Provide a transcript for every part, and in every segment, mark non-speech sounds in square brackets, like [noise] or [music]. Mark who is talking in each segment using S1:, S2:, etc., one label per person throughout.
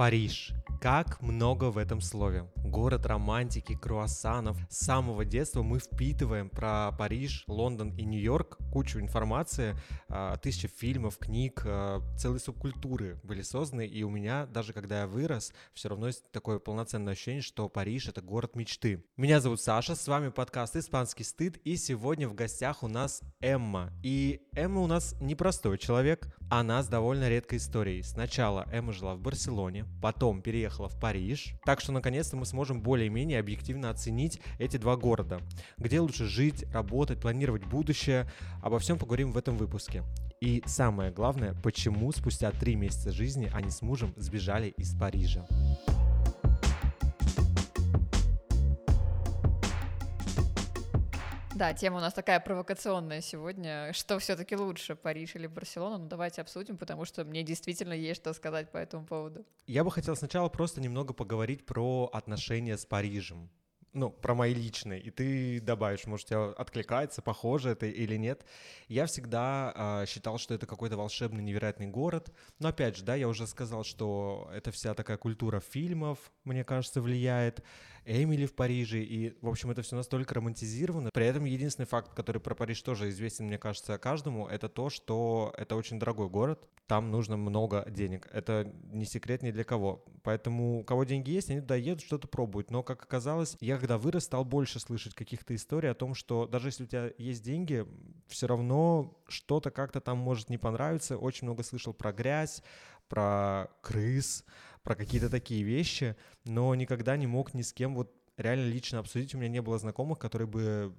S1: Париж. Как много в этом слове. Город романтики, круассанов. С самого детства мы впитываем про Париж, Лондон и Нью-Йорк кучу информации, а, тысячи фильмов, книг, а, целые субкультуры были созданы. И у меня, даже когда я вырос, все равно есть такое полноценное ощущение, что Париж — это город мечты. Меня зовут Саша, с вами подкаст «Испанский стыд», и сегодня в гостях у нас Эмма. И Эмма у нас непростой человек, она с довольно редкой историей. Сначала Эмма жила в Барселоне, потом переехала в Париж. Так что наконец-то мы сможем более-менее объективно оценить эти два города. Где лучше жить, работать, планировать будущее. Обо всем поговорим в этом выпуске. И самое главное, почему спустя три месяца жизни они с мужем сбежали из Парижа.
S2: Да, тема у нас такая провокационная сегодня. Что все-таки лучше, Париж или Барселона? Ну, давайте обсудим, потому что мне действительно есть что сказать по этому поводу.
S1: Я бы хотел сначала просто немного поговорить про отношения с Парижем ну, про мои личные, и ты добавишь, может, тебя откликается, похоже это или нет. Я всегда э, считал, что это какой-то волшебный, невероятный город, но опять же, да, я уже сказал, что это вся такая культура фильмов, мне кажется, влияет, Эмили в Париже, и, в общем, это все настолько романтизировано. При этом единственный факт, который про Париж тоже известен, мне кажется, каждому, это то, что это очень дорогой город, там нужно много денег. Это не секрет ни для кого. Поэтому у кого деньги есть, они туда едут, что-то пробуют. Но, как оказалось, я когда вырос, стал больше слышать каких-то историй о том, что даже если у тебя есть деньги, все равно что-то как-то там может не понравиться. Очень много слышал про грязь, про крыс, про какие-то такие вещи, но никогда не мог ни с кем вот реально лично обсудить. У меня не было знакомых, которые бы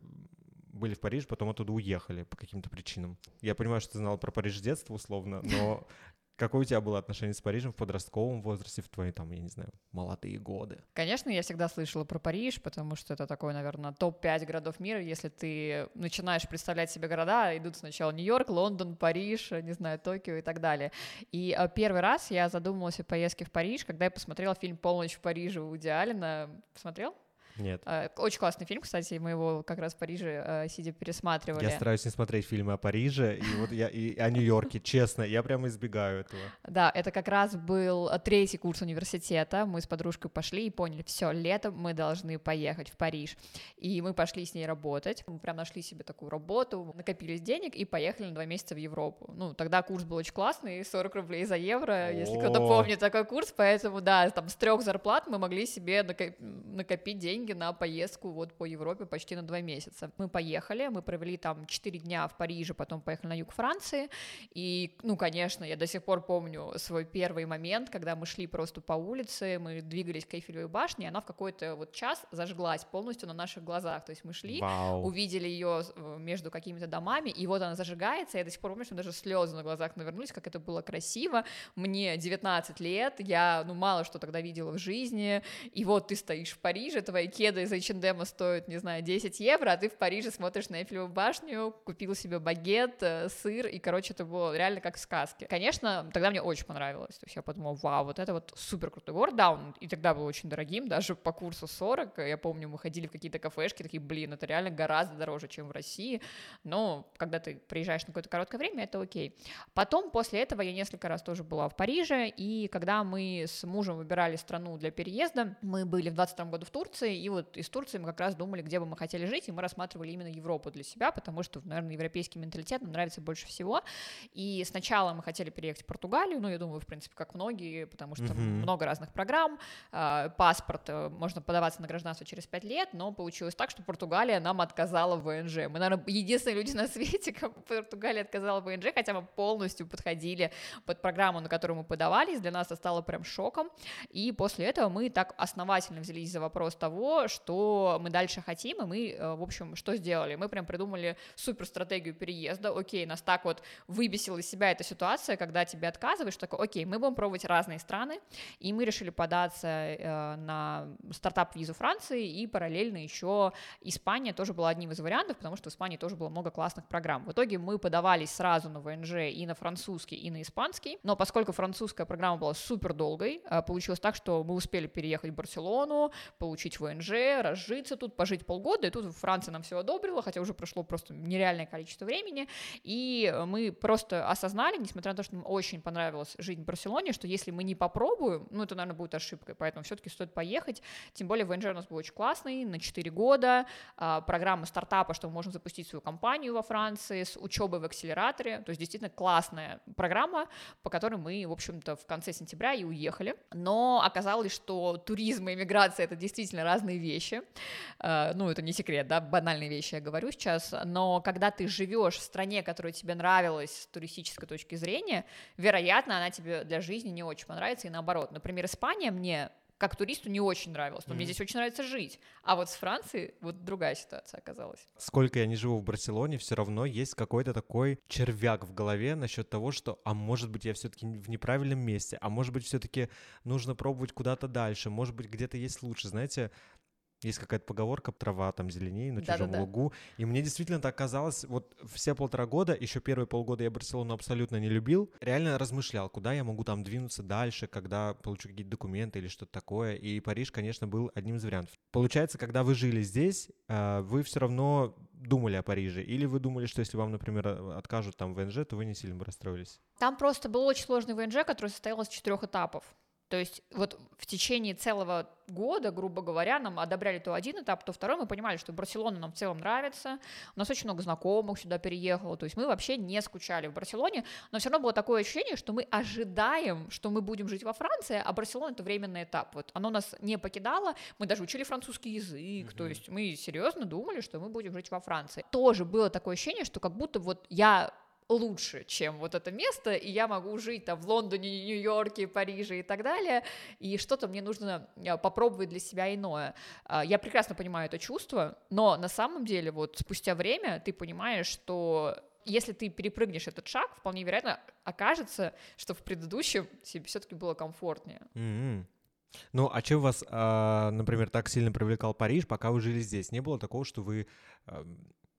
S1: были в Париже, потом оттуда уехали по каким-то причинам. Я понимаю, что ты знал про Париж с детства условно, но [laughs] Какое у тебя было отношение с Парижем в подростковом возрасте, в твои, там, я не знаю, молодые годы?
S2: Конечно, я всегда слышала про Париж, потому что это такой, наверное, топ-5 городов мира. Если ты начинаешь представлять себе города, идут сначала Нью-Йорк, Лондон, Париж, не знаю, Токио и так далее. И э, первый раз я задумалась о поездке в Париж, когда я посмотрела фильм «Полночь в Париже» у Аллена. Посмотрел?
S1: Нет.
S2: Э, очень классный фильм, кстати, мы его как раз в Париже э, сидя пересматривали.
S1: Я стараюсь не смотреть фильмы о Париже и вот я и о Нью-Йорке, честно, я прямо избегаю этого.
S2: Да, это как раз был третий курс университета. Мы с подружкой пошли и поняли, все, летом мы должны поехать в Париж. И мы пошли с ней работать. Мы прям нашли себе такую работу, накопились денег и поехали на два месяца в Европу. Ну, тогда курс был очень классный, 40 рублей за евро, если кто-то помнит такой курс, поэтому да, там с трех зарплат мы могли себе накопить деньги деньги на поездку вот по Европе почти на два месяца. Мы поехали, мы провели там четыре дня в Париже, потом поехали на юг Франции, и, ну, конечно, я до сих пор помню свой первый момент, когда мы шли просто по улице, мы двигались к Эйфелевой башне, и она в какой-то вот час зажглась полностью на наших глазах, то есть мы шли,
S1: Вау.
S2: увидели ее э, между какими-то домами, и вот она зажигается, я до сих пор помню, что даже слезы на глазах навернулись, как это было красиво, мне 19 лет, я, ну, мало что тогда видела в жизни, и вот ты стоишь в Париже, твои кеды из H&M стоят, не знаю, 10 евро, а ты в Париже смотришь на Эйфелеву башню, купил себе багет, э, сыр, и, короче, это было реально как в сказке. Конечно, тогда мне очень понравилось, то есть я подумала, вау, вот это вот супер крутой город, да, он и тогда был очень дорогим, даже по курсу 40, я помню, мы ходили в какие-то кафешки, такие, блин, это реально гораздо дороже, чем в России, но когда ты приезжаешь на какое-то короткое время, это окей. Потом, после этого, я несколько раз тоже была в Париже, и когда мы с мужем выбирали страну для переезда, мы были в 22 году в Турции, и вот из Турции мы как раз думали, где бы мы хотели жить, и мы рассматривали именно Европу для себя, потому что, наверное, европейский менталитет нам нравится больше всего. И сначала мы хотели переехать в Португалию, ну, я думаю, в принципе, как многие, потому что mm-hmm. много разных программ, а, паспорт, э, можно подаваться на гражданство через 5 лет, но получилось так, что Португалия нам отказала в ВНЖ. Мы, наверное, единственные люди на [laughs] свете, кому Португалия отказала в ВНЖ, хотя мы полностью подходили под программу, на которую мы подавались, для нас это стало прям шоком, и после этого мы так основательно взялись за вопрос того, что мы дальше хотим, и мы, э, в общем, что сделали? Мы прям придумали супер стратегию переезда, окей, нас так вот выбесила из себя эта ситуация, когда тебе отказываешь, что такое, окей, мы будем пробовать разные страны, и мы решили податься э, на стартап-визу Франции, и параллельно еще Испания тоже была одним из вариантов, потому что в Испании тоже было много классных программ. В итоге мы подавались сразу на ВНЖ и на французский, и на испанский, но поскольку французская программа была супер долгой, э, получилось так, что мы успели переехать в Барселону, получить ВНЖ, ВНЖ, разжиться тут, пожить полгода, и тут Франция нам все одобрила, хотя уже прошло просто нереальное количество времени, и мы просто осознали, несмотря на то, что нам очень понравилось жить в Барселоне, что если мы не попробуем, ну, это, наверное, будет ошибкой, поэтому все-таки стоит поехать, тем более ВНЖ у нас был очень классный, на 4 года, а, программа стартапа, что мы можем запустить свою компанию во Франции с учебой в акселераторе, то есть действительно классная программа, по которой мы, в общем-то, в конце сентября и уехали, но оказалось, что туризм и иммиграция — это действительно разные вещи, а, ну, это не секрет, да, банальные вещи я говорю сейчас, но когда ты живешь в стране, которая тебе нравилась с туристической точки зрения, вероятно, она тебе для жизни не очень понравится, и наоборот. Например, Испания мне как туристу не очень нравилось, но mm мне здесь очень нравится жить. А вот с Францией вот другая ситуация оказалась.
S1: Сколько я не живу в Барселоне, все равно есть какой-то такой червяк в голове насчет того, что, а может быть, я все-таки в неправильном месте, а может быть, все-таки нужно пробовать куда-то дальше, может быть, где-то есть лучше. Знаете, есть какая-то поговорка «трава там зеленее на чужом Да-да-да. лугу». И мне действительно так казалось, вот все полтора года, еще первые полгода я Барселону абсолютно не любил, реально размышлял, куда я могу там двинуться дальше, когда получу какие-то документы или что-то такое. И Париж, конечно, был одним из вариантов. Получается, когда вы жили здесь, а, вы все равно думали о Париже? Или вы думали, что если вам, например, откажут там ВНЖ, то вы не сильно бы расстроились?
S2: Там просто был очень сложный ВНЖ, который состоял из четырех этапов. То есть вот в течение целого года, грубо говоря, нам одобряли то один этап, то второй, мы понимали, что Барселона нам в целом нравится, у нас очень много знакомых сюда переехало, то есть мы вообще не скучали в Барселоне, но все равно было такое ощущение, что мы ожидаем, что мы будем жить во Франции, а Барселона — это временный этап, вот оно нас не покидало, мы даже учили французский язык, mm-hmm. то есть мы серьезно думали, что мы будем жить во Франции. Тоже было такое ощущение, что как будто вот я лучше, чем вот это место, и я могу жить там в Лондоне, Нью-Йорке, Париже и так далее, и что-то мне нужно э, попробовать для себя иное. А, я прекрасно понимаю это чувство, но на самом деле вот спустя время ты понимаешь, что если ты перепрыгнешь этот шаг, вполне вероятно окажется, что в предыдущем тебе все-таки было комфортнее.
S1: Mm-hmm. Ну, а чем вас, а, например, так сильно привлекал Париж, пока вы жили здесь? Не было такого, что вы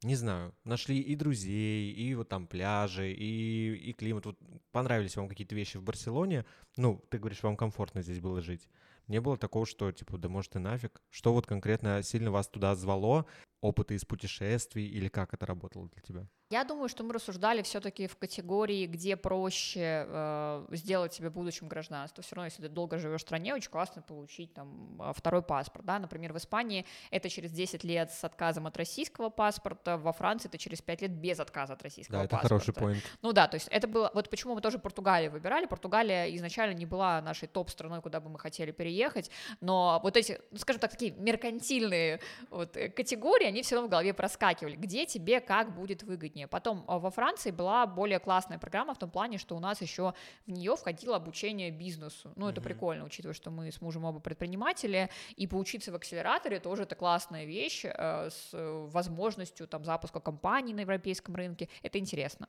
S1: не знаю, нашли и друзей, и вот там пляжи, и, и климат. Вот понравились вам какие-то вещи в Барселоне. Ну, ты говоришь, вам комфортно здесь было жить. Не было такого, что, типа, да может и нафиг. Что вот конкретно сильно вас туда звало? Опыты из путешествий или как это работало для тебя?
S2: Я думаю, что мы рассуждали все-таки в категории, где проще э, сделать себе будущим гражданство. Все равно, если ты долго живешь в стране, очень классно получить там э, второй паспорт. Да? Например, в Испании это через 10 лет с отказом от российского паспорта, во Франции это через 5 лет без отказа от российского
S1: да,
S2: это
S1: паспорта. хороший поинт.
S2: Ну да, то есть это было... Вот почему мы тоже Португалию выбирали. Португалия изначально не была нашей топ-страной, куда бы мы хотели переехать, но вот эти, ну, скажем так, такие меркантильные вот, э, категории, они все равно в голове проскакивали. Где тебе как будет выгоднее? Обучение. Потом а, во Франции была более классная программа в том плане, что у нас еще в нее входило обучение бизнесу. Ну, это mm-hmm. прикольно, учитывая, что мы с мужем оба предприниматели, и поучиться в акселераторе тоже это классная вещь э, с возможностью там запуска компаний на европейском рынке. Это интересно.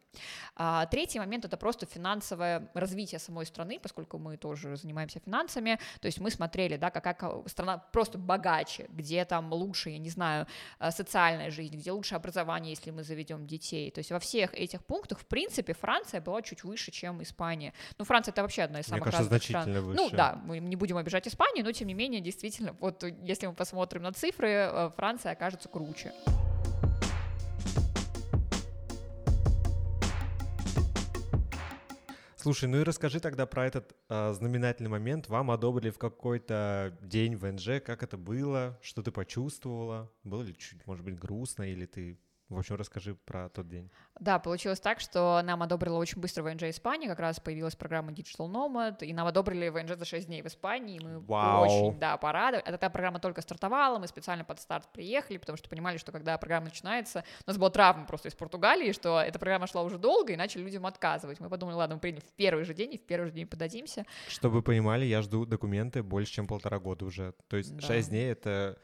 S2: А, третий момент это просто финансовое развитие самой страны, поскольку мы тоже занимаемся финансами. То есть мы смотрели, да, какая страна просто богаче, где там лучше, я не знаю, э, социальная жизнь, где лучше образование, если мы заведем детей детей. То есть во всех этих пунктах, в принципе, Франция была чуть выше, чем Испания. Ну, Франция это вообще одна из самых Мне
S1: кажется,
S2: разных
S1: значительно
S2: стран.
S1: Выше.
S2: Ну да, мы не будем обижать Испанию, но тем не менее, действительно, вот если мы посмотрим на цифры, э, Франция окажется круче.
S1: Слушай, ну и расскажи тогда про этот э, знаменательный момент. Вам одобрили в какой-то день в НЖ, как это было, что ты почувствовала? Было ли чуть, может быть, грустно, или ты в общем, расскажи про тот день.
S2: Да, получилось так, что нам одобрила очень быстро ВНЖ Испании, как раз появилась программа Digital Nomad, и нам одобрили ВНЖ за 6 дней в Испании, мы
S1: Вау.
S2: очень, да, порадовались. Эта программа только стартовала, мы специально под старт приехали, потому что понимали, что когда программа начинается, у нас была травма просто из Португалии, что эта программа шла уже долго, и начали людям отказывать. Мы подумали, ладно, мы приняли в первый же день, и в первый же день подадимся.
S1: Чтобы вы понимали, я жду документы больше, чем полтора года уже. То есть да. 6 дней — это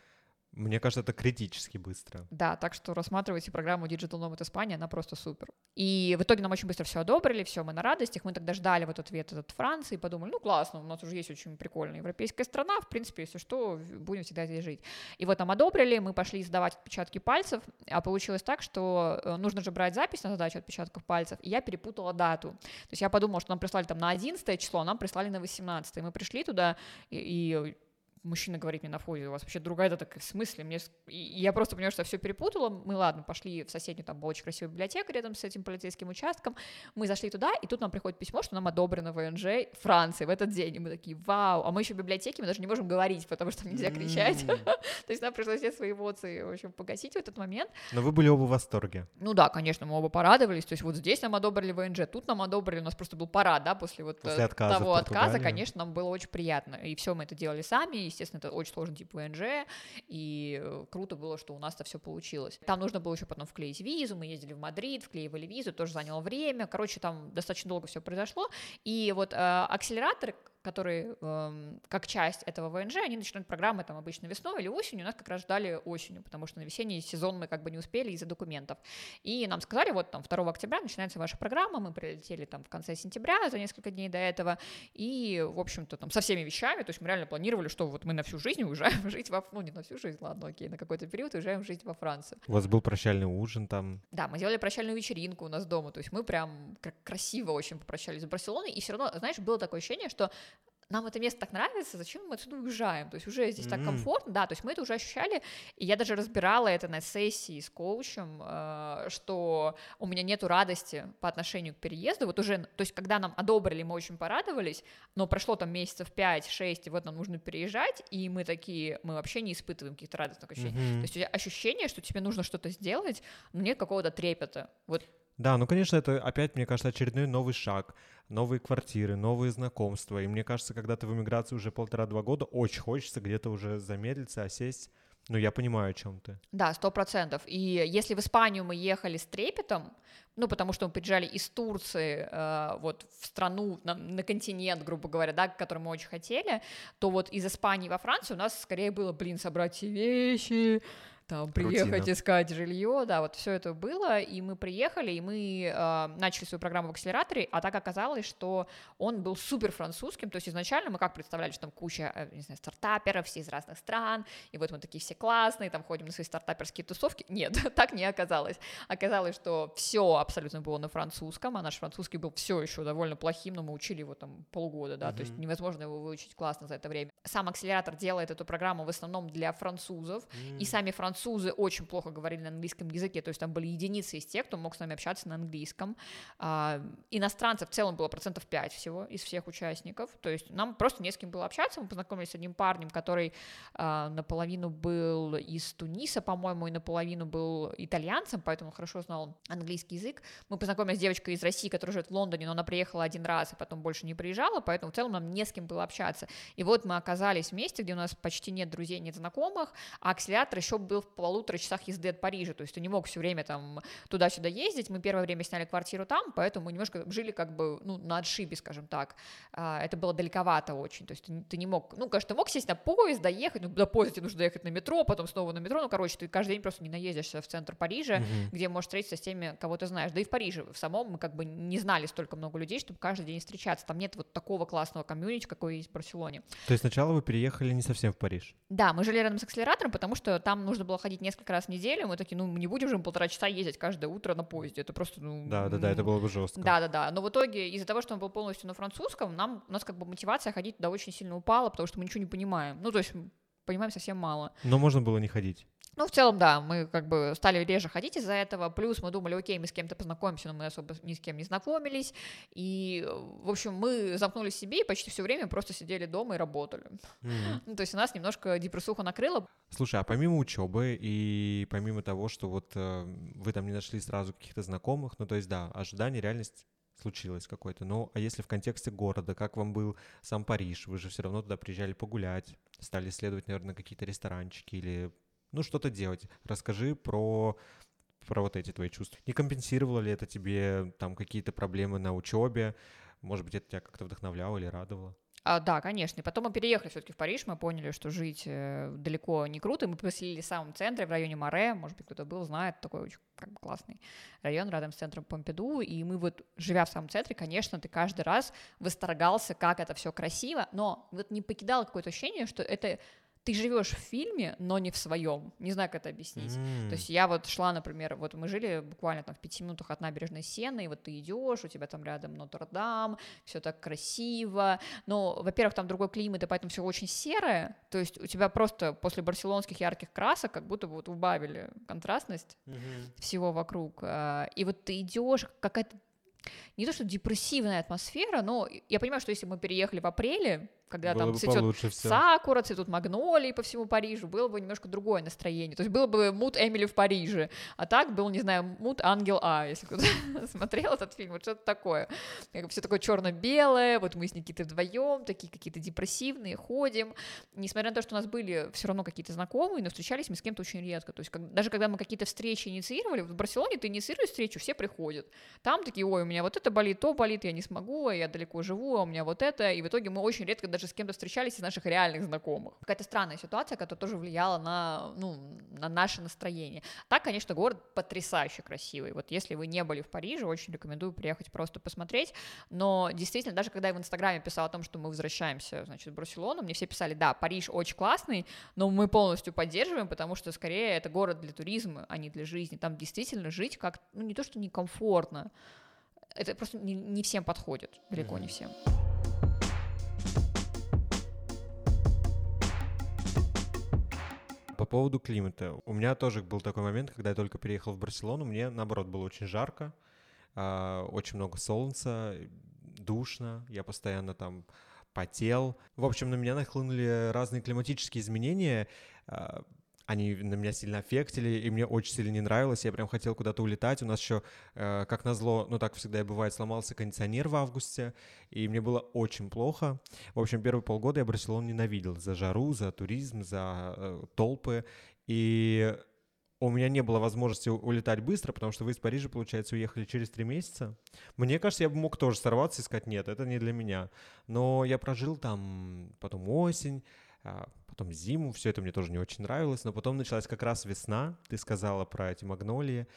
S1: мне кажется, это критически быстро.
S2: Да, так что рассматривайте программу Digital Nomad Испания, она просто супер. И в итоге нам очень быстро все одобрили, все, мы на радостях, мы тогда ждали вот ответ от Франции, подумали, ну классно, у нас уже есть очень прикольная европейская страна, в принципе, если что, будем всегда здесь жить. И вот нам одобрили, мы пошли сдавать отпечатки пальцев, а получилось так, что э, нужно же брать запись на задачу отпечатков пальцев, и я перепутала дату. То есть я подумала, что нам прислали там на 11 число, а нам прислали на 18. Мы пришли туда, и, и мужчина говорит мне на входе, у вас вообще другая, это так в смысле? Мне... И я просто поняла, что я все перепутала. Мы, ладно, пошли в соседнюю, там была очень красивая библиотека рядом с этим полицейским участком. Мы зашли туда, и тут нам приходит письмо, что нам одобрено ВНЖ Франции в этот день. И мы такие, вау, а мы еще в библиотеке, мы даже не можем говорить, потому что нельзя кричать. [laughs] То есть нам пришлось все свои эмоции, в общем, погасить в этот момент.
S1: Но вы были оба в восторге.
S2: Ну да, конечно, мы оба порадовались. То есть вот здесь нам одобрили ВНЖ, тут нам одобрили, у нас просто был парад, да, после вот
S1: отказа
S2: того отказа, конечно, нам было очень приятно. И все мы это делали сами, естественно, это очень сложный тип ВНЖ, и э, круто было, что у нас это все получилось. Там нужно было еще потом вклеить визу, мы ездили в Мадрид, вклеивали визу, тоже заняло время, короче, там достаточно долго все произошло, и вот э, акселераторы, которые эм, как часть этого ВНЖ, они начинают программы там обычно весной или осенью, нас как раз ждали осенью, потому что на весенний сезон мы как бы не успели из-за документов. И нам сказали, вот там 2 октября начинается ваша программа, мы прилетели там в конце сентября за несколько дней до этого, и, в общем-то, там со всеми вещами, то есть мы реально планировали, что вот мы на всю жизнь уезжаем [laughs] жить во... Ну, не на всю жизнь, ладно, окей, на какой-то период уезжаем жить во Францию.
S1: У вас был прощальный ужин там?
S2: Да, мы делали прощальную вечеринку у нас дома, то есть мы прям красиво очень попрощались с Барселоной, и все равно, знаешь, было такое ощущение, что нам это место так нравится, зачем мы отсюда уезжаем? То есть уже здесь mm-hmm. так комфортно, да, то есть мы это уже ощущали, и я даже разбирала это на сессии с коучем, э, что у меня нету радости по отношению к переезду, вот уже, то есть когда нам одобрили, мы очень порадовались, но прошло там месяцев 5-6, и вот нам нужно переезжать, и мы такие, мы вообще не испытываем каких-то радостных ощущений, mm-hmm. то есть ощущение, что тебе нужно что-то сделать, но нет какого-то трепета, вот
S1: да, ну, конечно, это опять, мне кажется, очередной новый шаг, новые квартиры, новые знакомства. И мне кажется, когда ты в эмиграции уже полтора-два года, очень хочется где-то уже замедлиться, осесть. Ну, я понимаю, о чем ты.
S2: Да, сто процентов. И если в Испанию мы ехали с трепетом, ну, потому что мы приезжали из Турции э, вот в страну, на, на континент, грубо говоря, да, который мы очень хотели, то вот из Испании во Францию у нас скорее было, блин, собрать все вещи, там приехать Рутина. искать жилье, да, вот все это было, и мы приехали, и мы э, начали свою программу в акселераторе, а так оказалось, что он был супер французским, то есть изначально мы как представляли, что там куча, э, не знаю, стартаперов, все из разных стран, и вот мы такие все классные, там ходим на свои стартаперские тусовки, нет, [laughs] так не оказалось, оказалось, что все абсолютно было на французском, а наш французский был все еще довольно плохим, но мы учили его там полгода, да, mm-hmm. то есть невозможно его выучить классно за это время. Сам акселератор делает эту программу в основном для французов, mm-hmm. и сами французы французы очень плохо говорили на английском языке, то есть там были единицы из тех, кто мог с нами общаться на английском. А, иностранцев в целом было процентов 5 всего из всех участников, то есть нам просто не с кем было общаться, мы познакомились с одним парнем, который а, наполовину был из Туниса, по-моему, и наполовину был итальянцем, поэтому хорошо знал английский язык. Мы познакомились с девочкой из России, которая живет в Лондоне, но она приехала один раз, и потом больше не приезжала, поэтому в целом нам не с кем было общаться. И вот мы оказались в месте, где у нас почти нет друзей, нет знакомых, а акселератор еще был в полутора часах езды от Парижа, то есть ты не мог все время там туда-сюда ездить, мы первое время сняли квартиру там, поэтому мы немножко жили как бы, ну, на отшибе, скажем так, а, это было далековато очень, то есть ты, ты не мог, ну, конечно, ты мог сесть на поезд, доехать, ну, до поезда тебе нужно доехать на метро, потом снова на метро, ну, короче, ты каждый день просто не наездишься в центр Парижа, mm-hmm. где можешь встретиться с теми, кого ты знаешь, да и в Париже в самом мы как бы не знали столько много людей, чтобы каждый день встречаться, там нет вот такого классного комьюнити, какой есть в Барселоне.
S1: То есть сначала вы переехали не совсем в Париж?
S2: Да, мы жили рядом с акселератором, потому что там нужно было ходить несколько раз в неделю, мы такие, ну, мы не будем же полтора часа ездить каждое утро на поезде, это просто, ну...
S1: Да, да, да, это было бы жестко.
S2: Да, да, да, но в итоге из-за того, что он был полностью на французском, нам, у нас как бы мотивация ходить туда очень сильно упала, потому что мы ничего не понимаем, ну, то есть понимаем совсем мало.
S1: Но можно было не ходить.
S2: Ну, в целом, да, мы как бы стали реже ходить из-за этого, плюс мы думали, окей, мы с кем-то познакомимся, но мы особо ни с кем не знакомились, и, в общем, мы замкнулись себе и почти все время просто сидели дома и работали. Mm-hmm. Ну, то есть у нас немножко депрессуха накрыла.
S1: Слушай, а помимо учебы и помимо того, что вот э, вы там не нашли сразу каких-то знакомых, ну, то есть, да, ожидание, реальность случилось какое-то. Ну, а если в контексте города, как вам был сам Париж? Вы же все равно туда приезжали погулять, стали исследовать, наверное, какие-то ресторанчики или ну, что-то делать. Расскажи про про вот эти твои чувства. Не компенсировало ли это тебе там какие-то проблемы на учебе? Может быть, это тебя как-то вдохновляло или радовало?
S2: А, да, конечно. И потом мы переехали все-таки в Париж, мы поняли, что жить э, далеко не круто. Мы поселились в самом центре, в районе Море. Может быть, кто-то был, знает, такой очень как бы, классный район рядом с центром Помпиду. И мы вот, живя в самом центре, конечно, ты каждый раз восторгался, как это все красиво, но вот не покидало какое-то ощущение, что это ты живешь в фильме, но не в своем. Не знаю, как это объяснить. Mm. То есть я вот шла, например, вот мы жили буквально там в пяти минутах от набережной Сены, и вот ты идешь, у тебя там рядом Нотр-Дам, все так красиво. Но, во-первых, там другой климат, и поэтому все очень серое. То есть у тебя просто после барселонских ярких красок как будто бы вот убавили контрастность mm-hmm. всего вокруг. А, и вот ты идешь, какая-то не то что депрессивная атмосфера, но я понимаю, что если мы переехали в апреле, когда было там цветет сакура, цветут магнолии по всему Парижу, было бы немножко другое настроение. То есть было бы мут Эмили в Париже, а так был, не знаю, мут Ангел А, если кто-то [laughs] смотрел этот фильм, вот что-то такое. Все такое черно-белое, вот мы с Никитой вдвоем, такие какие-то депрессивные, ходим. Несмотря на то, что у нас были все равно какие-то знакомые, но встречались мы с кем-то очень редко. То есть как, даже когда мы какие-то встречи инициировали, в Барселоне ты инициируешь встречу, все приходят. Там такие, ой, у меня вот это болит, то болит, я не смогу, а я далеко живу, а у меня вот это. И в итоге мы очень редко даже с кем-то встречались из наших реальных знакомых. Какая-то странная ситуация, которая тоже влияла на, ну, на наше настроение. Так, конечно, город потрясающе красивый. Вот если вы не были в Париже, очень рекомендую приехать просто посмотреть. Но действительно, даже когда я в Инстаграме писала о том, что мы возвращаемся, значит, в Барселону, мне все писали, да, Париж очень классный, но мы полностью поддерживаем, потому что скорее это город для туризма, а не для жизни. Там действительно жить как, ну, не то, что некомфортно, это просто не, не всем подходит, далеко mm-hmm. не всем.
S1: По поводу климата. У меня тоже был такой момент, когда я только переехал в Барселону, мне, наоборот, было очень жарко, а, очень много солнца, душно, я постоянно там потел. В общем, на меня нахлынули разные климатические изменения. А, они на меня сильно аффектили, и мне очень сильно не нравилось, я прям хотел куда-то улетать, у нас еще, э, как назло, ну так всегда и бывает, сломался кондиционер в августе, и мне было очень плохо. В общем, первые полгода я Барселону ненавидел за жару, за туризм, за э, толпы, и у меня не было возможности улетать быстро, потому что вы из Парижа, получается, уехали через три месяца. Мне кажется, я бы мог тоже сорваться и сказать, нет, это не для меня. Но я прожил там потом осень, а, потом зиму, все это мне тоже не очень нравилось, но потом началась как раз весна, ты сказала про эти магнолии,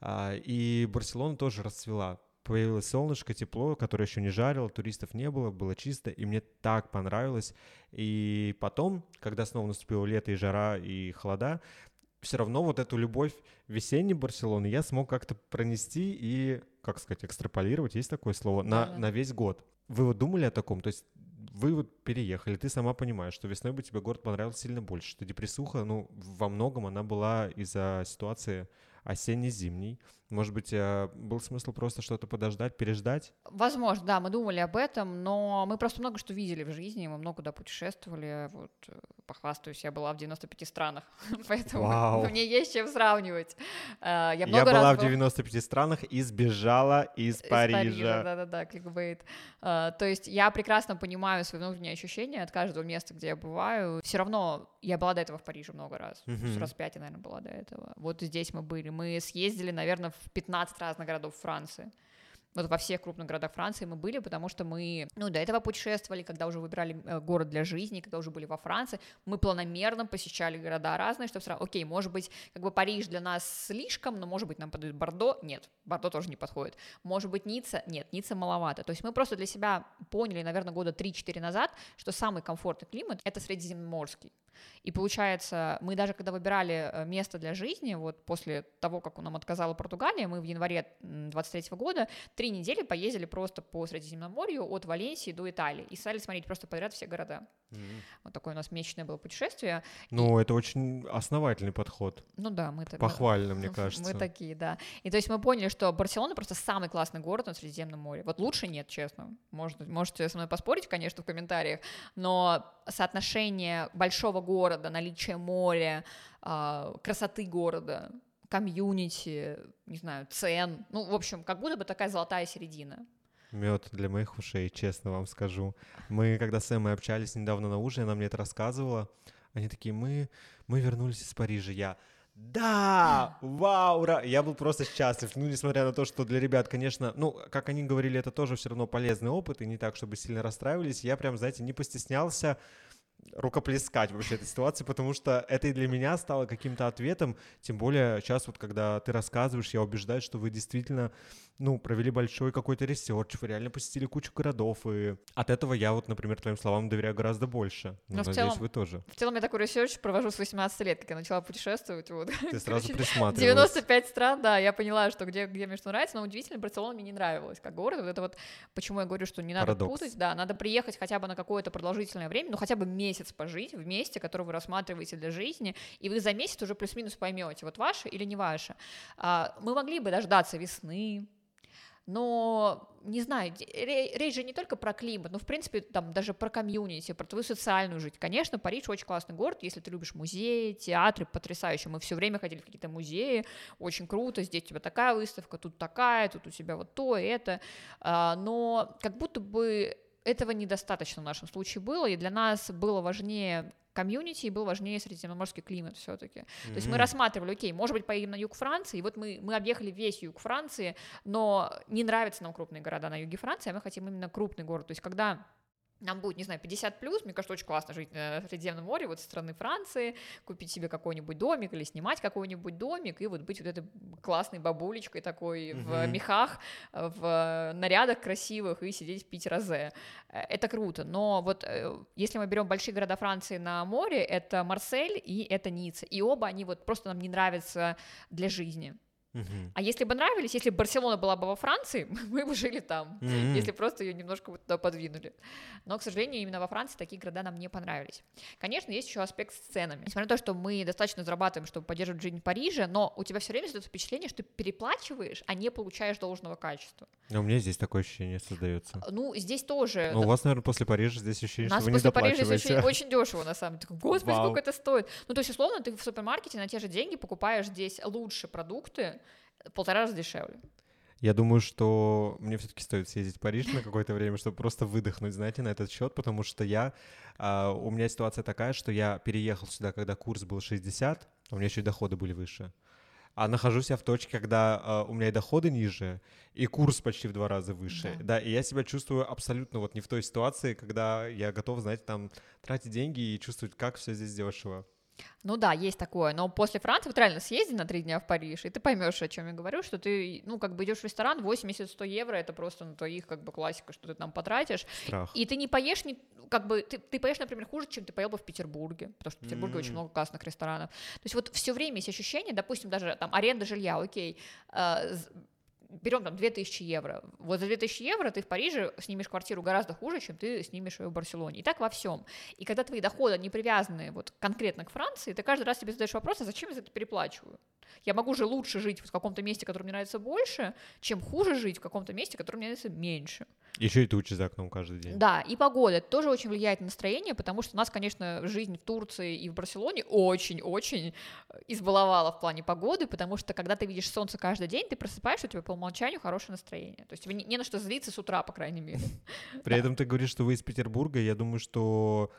S1: а, и Барселона тоже расцвела. Появилось солнышко, тепло, которое еще не жарило, туристов не было, было чисто, и мне так понравилось. И потом, когда снова наступило лето и жара, и холода, все равно вот эту любовь весенней Барселоны я смог как-то пронести и, как сказать, экстраполировать, есть такое слово, на, на весь год. Вы вот думали о таком? То есть вы вот переехали, ты сама понимаешь, что весной бы тебе город понравился сильно больше, что депрессуха, ну, во многом она была из-за ситуации осенне-зимний. Может быть, э, был смысл просто что-то подождать, переждать?
S2: Возможно, да, мы думали об этом, но мы просто много что видели в жизни, мы много куда путешествовали, вот, э, похвастаюсь, я была в 95 странах, [laughs] поэтому Вау. мне есть чем сравнивать.
S1: Э, я, я была в 95 странах и сбежала из, из Парижа. Парижа.
S2: Да-да-да, кликбейт. То есть я прекрасно понимаю свои внутренние ощущения от каждого места, где я бываю. Все равно я была до этого в Париже много раз, uh-huh. раз пять я, наверное, была до этого. Вот здесь мы были, мы съездили, наверное, в 15 разных городов Франции. Вот во всех крупных городах Франции мы были, потому что мы, ну, до этого путешествовали, когда уже выбирали э, город для жизни, когда уже были во Франции, мы планомерно посещали города разные, чтобы сразу, окей, может быть, как бы Париж для нас слишком, но, может быть, нам подойдет Бордо, нет, Бордо тоже не подходит, может быть, Ницца, нет, Ницца маловато, то есть мы просто для себя поняли, наверное, года 3-4 назад, что самый комфортный климат — это средиземноморский, и получается, мы даже когда выбирали э, место для жизни, вот после того, как нам отказала Португалия, мы в январе 23 года три недели поездили просто по Средиземноморью от Валенсии до Италии и стали смотреть просто подряд все города. Mm-hmm. Вот такое у нас месячное было путешествие.
S1: Ну, и... это очень основательный подход.
S2: Ну да, мы...
S1: Похвально, [laughs] мы, мне кажется.
S2: Мы такие, да. И то есть мы поняли, что Барселона просто самый классный город на Средиземном море. Вот лучше нет, честно. Может, можете со мной поспорить, конечно, в комментариях, но соотношение большого города, наличие моря, а, красоты города, комьюнити, не знаю, цен. Ну, в общем, как будто бы такая золотая середина.
S1: Мед для моих ушей, честно вам скажу. Мы, когда с Эммой общались недавно на ужине, она мне это рассказывала. Они такие, мы, мы вернулись из Парижа. Я, да, вау, ура! Я был просто счастлив. Ну, несмотря на то, что для ребят, конечно, ну, как они говорили, это тоже все равно полезный опыт, и не так, чтобы сильно расстраивались. Я прям, знаете, не постеснялся рукоплескать вообще этой ситуации, потому что это и для меня стало каким-то ответом, тем более сейчас вот, когда ты рассказываешь, я убеждаюсь, что вы действительно ну, провели большой какой-то research, вы реально посетили кучу городов, и от этого я вот, например, твоим словам доверяю гораздо больше. Ну, надеюсь,
S2: целом,
S1: вы тоже.
S2: В целом я такой research провожу с 18 лет, как я начала путешествовать. Вот.
S1: Ты сразу присматривалась.
S2: 95 стран, да, я поняла, что где, где мне что нравится, но удивительно, Барселона мне не нравилась как город. Вот это вот, почему я говорю, что не надо
S1: Парадокс.
S2: путать, да, надо приехать хотя бы на какое-то продолжительное время, ну хотя бы месяц пожить в месте, которое вы рассматриваете для жизни, и вы за месяц уже плюс-минус поймете, вот ваше или не ваше. А, мы могли бы дождаться весны, но, не знаю, речь же не только про климат, но, в принципе, там даже про комьюнити, про твою социальную жизнь. Конечно, Париж очень классный город, если ты любишь музеи, театры, потрясающие. Мы все время ходили в какие-то музеи, очень круто, здесь у тебя такая выставка, тут такая, тут у тебя вот то, это. А, но как будто бы этого недостаточно в нашем случае было, и для нас было важнее комьюнити, и был важнее средиземноморский климат все-таки. Mm-hmm. То есть мы рассматривали, окей, может быть, поедем на юг Франции, и вот мы, мы объехали весь юг Франции, но не нравятся нам крупные города на юге Франции, а мы хотим именно крупный город. То есть когда нам будет, не знаю, 50 плюс, мне кажется, очень классно жить на Средиземном море, вот со стороны Франции, купить себе какой-нибудь домик или снимать какой-нибудь домик и вот быть вот этой классной бабулечкой такой mm-hmm. в мехах, в нарядах красивых и сидеть пить розе. Э, это круто, но вот э, если мы берем большие города Франции на море, это Марсель и это Ницца, и оба они вот просто нам не нравятся для жизни. Uh-huh. А если бы нравились, если бы Барселона была бы во Франции, [laughs] мы бы жили там, uh-huh. если просто ее немножко вот туда подвинули. Но, к сожалению, именно во Франции такие города нам не понравились. Конечно, есть еще аспект с ценами. Несмотря на то, что мы достаточно зарабатываем, чтобы поддерживать жизнь в Париже, но у тебя все время создается впечатление, что ты переплачиваешь, а не получаешь должного качества.
S1: Но у меня здесь такое ощущение создается.
S2: Ну, здесь тоже.
S1: Ну, у вас, наверное, после Парижа здесь ощущение,
S2: что
S1: вы не доплачиваете.
S2: Парижа здесь очень дешево, на самом деле. Господи, Вау. сколько это стоит. Ну, то есть, условно, ты в супермаркете на те же деньги покупаешь здесь лучше продукты, полтора раза дешевле.
S1: Я думаю, что мне все-таки стоит съездить в Париж на какое-то время, чтобы просто выдохнуть, знаете, на этот счет, потому что я, а, у меня ситуация такая, что я переехал сюда, когда курс был 60, а у меня еще и доходы были выше. А нахожусь я в точке, когда а, у меня и доходы ниже, и курс почти в два раза выше. Да. да, и я себя чувствую абсолютно вот не в той ситуации, когда я готов, знаете, там тратить деньги и чувствовать, как все здесь дешево.
S2: Ну да, есть такое, но после Франции вот реально съезди на три дня в Париж, и ты поймешь, о чем я говорю, что ты, ну, как бы идешь в ресторан, 80-100 евро, это просто на твоих, как бы, классика, что ты там потратишь,
S1: Страх.
S2: и ты не поешь, не, как бы, ты, ты поешь, например, хуже, чем ты поел бы в Петербурге, потому что в Петербурге mm-hmm. очень много классных ресторанов, то есть вот все время есть ощущение, допустим, даже там аренда жилья, окей, э, берем там 2000 евро. Вот за 2000 евро ты в Париже снимешь квартиру гораздо хуже, чем ты снимешь ее в Барселоне. И так во всем. И когда твои доходы не привязаны вот конкретно к Франции, ты каждый раз себе задаешь вопрос, а зачем я за это переплачиваю? Я могу же лучше жить в каком-то месте, которое мне нравится больше, чем хуже жить в каком-то месте, которое мне нравится меньше.
S1: Еще и тучи за окном каждый день.
S2: Да, и погода это тоже очень влияет на настроение, потому что у нас, конечно, жизнь в Турции и в Барселоне очень-очень избаловала в плане погоды, потому что когда ты видишь солнце каждый день, ты просыпаешься, у тебя по умолчанию хорошее настроение. То есть тебе не, не на что злиться с утра, по крайней мере.
S1: При этом ты говоришь, что вы из Петербурга, я думаю, что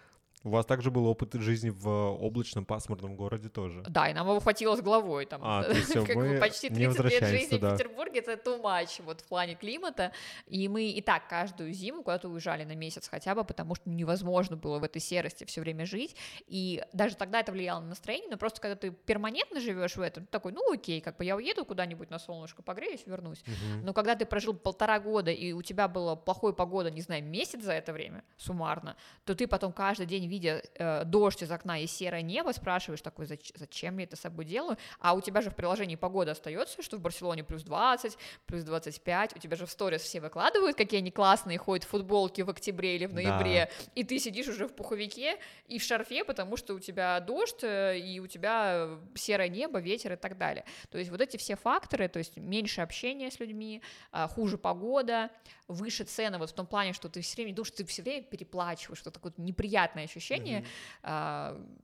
S1: у вас также был опыт жизни в облачном пасмурном городе тоже.
S2: Да, и нам его хватило с головой. Там,
S1: а, то [laughs] есть как мы
S2: почти 30 лет жизни туда. в Петербурге это too much вот, в плане климата. И мы и так каждую зиму куда-то уезжали на месяц хотя бы, потому что невозможно было в этой серости все время жить. И даже тогда это влияло на настроение, но просто когда ты перманентно живешь в этом, ты такой, ну окей, как бы я уеду куда-нибудь на солнышко, погреюсь, вернусь. Угу. Но когда ты прожил полтора года, и у тебя была плохой погода, не знаю, месяц за это время, суммарно, то ты потом каждый день, видя э, дождь из окна и серое небо, спрашиваешь такой, Зач- зачем я это с собой делаю? А у тебя же в приложении погода остается, что в Барселоне плюс 20, плюс 25, у тебя же в сторис все выкладывают, какие они классные, ходят в футболке в октябре или в ноябре, да. и ты сидишь уже в пуховике и в шарфе, потому что у тебя дождь, э, и у тебя серое небо, ветер и так далее. То есть вот эти все факторы, то есть меньше общения с людьми, а, хуже погода, выше цены, вот в том плане, что ты все время думаешь, ты все время переплачиваешь, что такое неприятное ощущение. Mm-hmm.